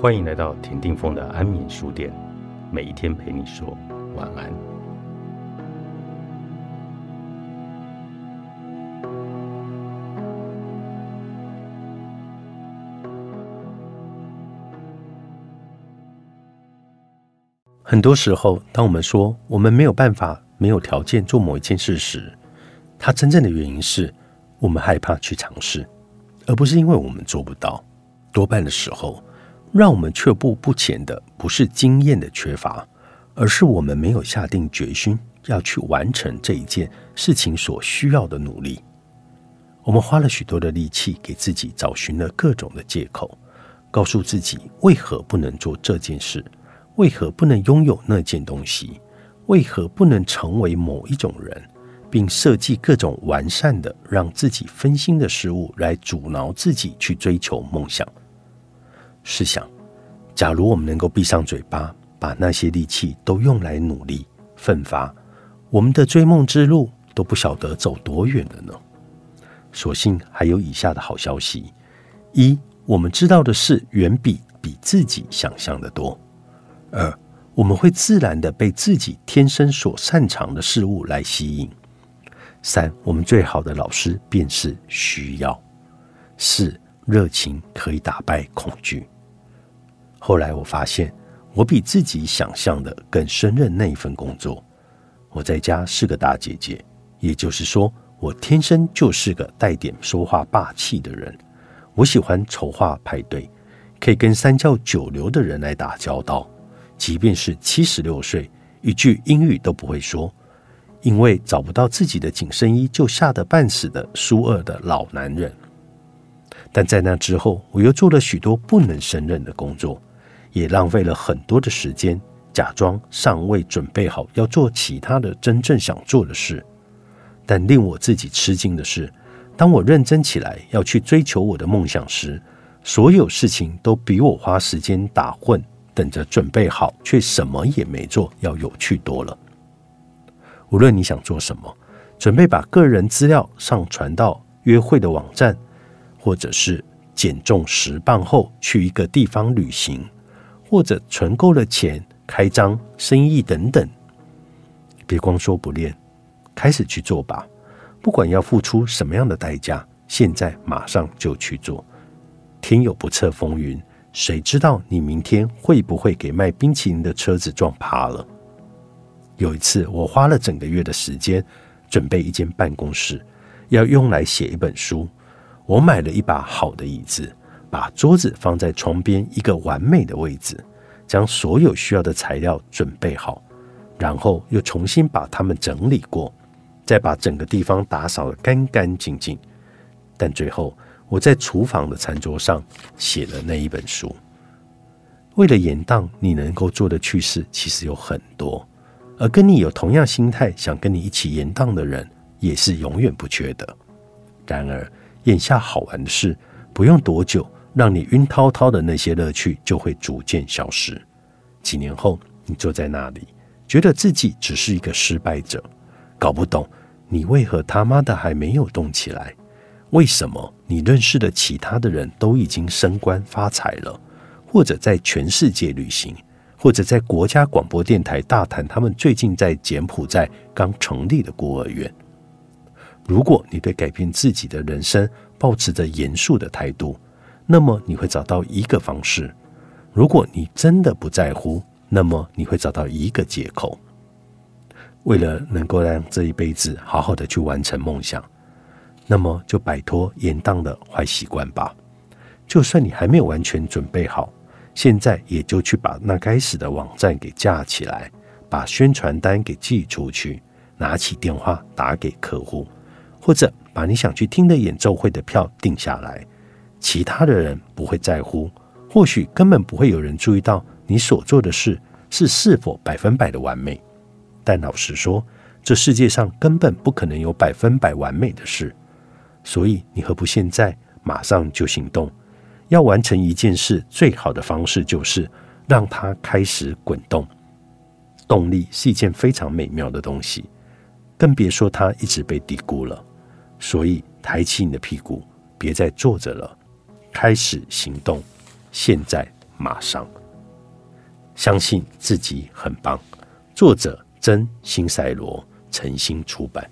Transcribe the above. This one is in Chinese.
欢迎来到田定峰的安眠书店，每一天陪你说晚安。很多时候，当我们说我们没有办法、没有条件做某一件事时，它真正的原因是我们害怕去尝试，而不是因为我们做不到。多半的时候，让我们却步不前的不是经验的缺乏，而是我们没有下定决心要去完成这一件事情所需要的努力。我们花了许多的力气，给自己找寻了各种的借口，告诉自己为何不能做这件事，为何不能拥有那件东西，为何不能成为某一种人，并设计各种完善的让自己分心的事物来阻挠自己去追求梦想。试想，假如我们能够闭上嘴巴，把那些力气都用来努力奋发，我们的追梦之路都不晓得走多远了呢。所幸还有以下的好消息：一，我们知道的事远比比自己想象的多；二，我们会自然的被自己天生所擅长的事物来吸引；三，我们最好的老师便是需要；四。热情可以打败恐惧。后来我发现，我比自己想象的更胜任那一份工作。我在家是个大姐姐，也就是说，我天生就是个带点说话霸气的人。我喜欢筹划派对，可以跟三教九流的人来打交道，即便是七十六岁，一句英语都不会说，因为找不到自己的紧身衣就吓得半死的苏二的老男人。但在那之后，我又做了许多不能胜任的工作，也浪费了很多的时间，假装尚未准备好要做其他的真正想做的事。但令我自己吃惊的是，当我认真起来要去追求我的梦想时，所有事情都比我花时间打混，等着准备好却什么也没做要有趣多了。无论你想做什么，准备把个人资料上传到约会的网站。或者是减重十磅后去一个地方旅行，或者存够了钱开张生意等等，别光说不练，开始去做吧。不管要付出什么样的代价，现在马上就去做。天有不测风云，谁知道你明天会不会给卖冰淇淋的车子撞趴了？有一次，我花了整个月的时间准备一间办公室，要用来写一本书。我买了一把好的椅子，把桌子放在床边一个完美的位置，将所有需要的材料准备好，然后又重新把它们整理过，再把整个地方打扫得干干净净。但最后，我在厨房的餐桌上写了那一本书。为了延宕你能够做的趣事，其实有很多，而跟你有同样心态想跟你一起延宕的人，也是永远不缺的。然而，眼下好玩的事，不用多久，让你晕滔滔的那些乐趣就会逐渐消失。几年后，你坐在那里，觉得自己只是一个失败者，搞不懂你为何他妈的还没有动起来？为什么你认识的其他的人都已经升官发财了，或者在全世界旅行，或者在国家广播电台大谈他们最近在柬埔寨刚成立的孤儿院？如果你对改变自己的人生保持着严肃的态度，那么你会找到一个方式；如果你真的不在乎，那么你会找到一个借口。为了能够让这一辈子好好的去完成梦想，那么就摆脱延宕的坏习惯吧。就算你还没有完全准备好，现在也就去把那该死的网站给架起来，把宣传单给寄出去，拿起电话打给客户。或者把你想去听的演奏会的票定下来，其他的人不会在乎，或许根本不会有人注意到你所做的事是是否百分百的完美。但老实说，这世界上根本不可能有百分百完美的事，所以你何不现在马上就行动？要完成一件事，最好的方式就是让它开始滚动。动力是一件非常美妙的东西，更别说它一直被低估了。所以抬起你的屁股别再坐着了。开始行动现在马上。相信自己很棒作者真心赛罗诚心出版。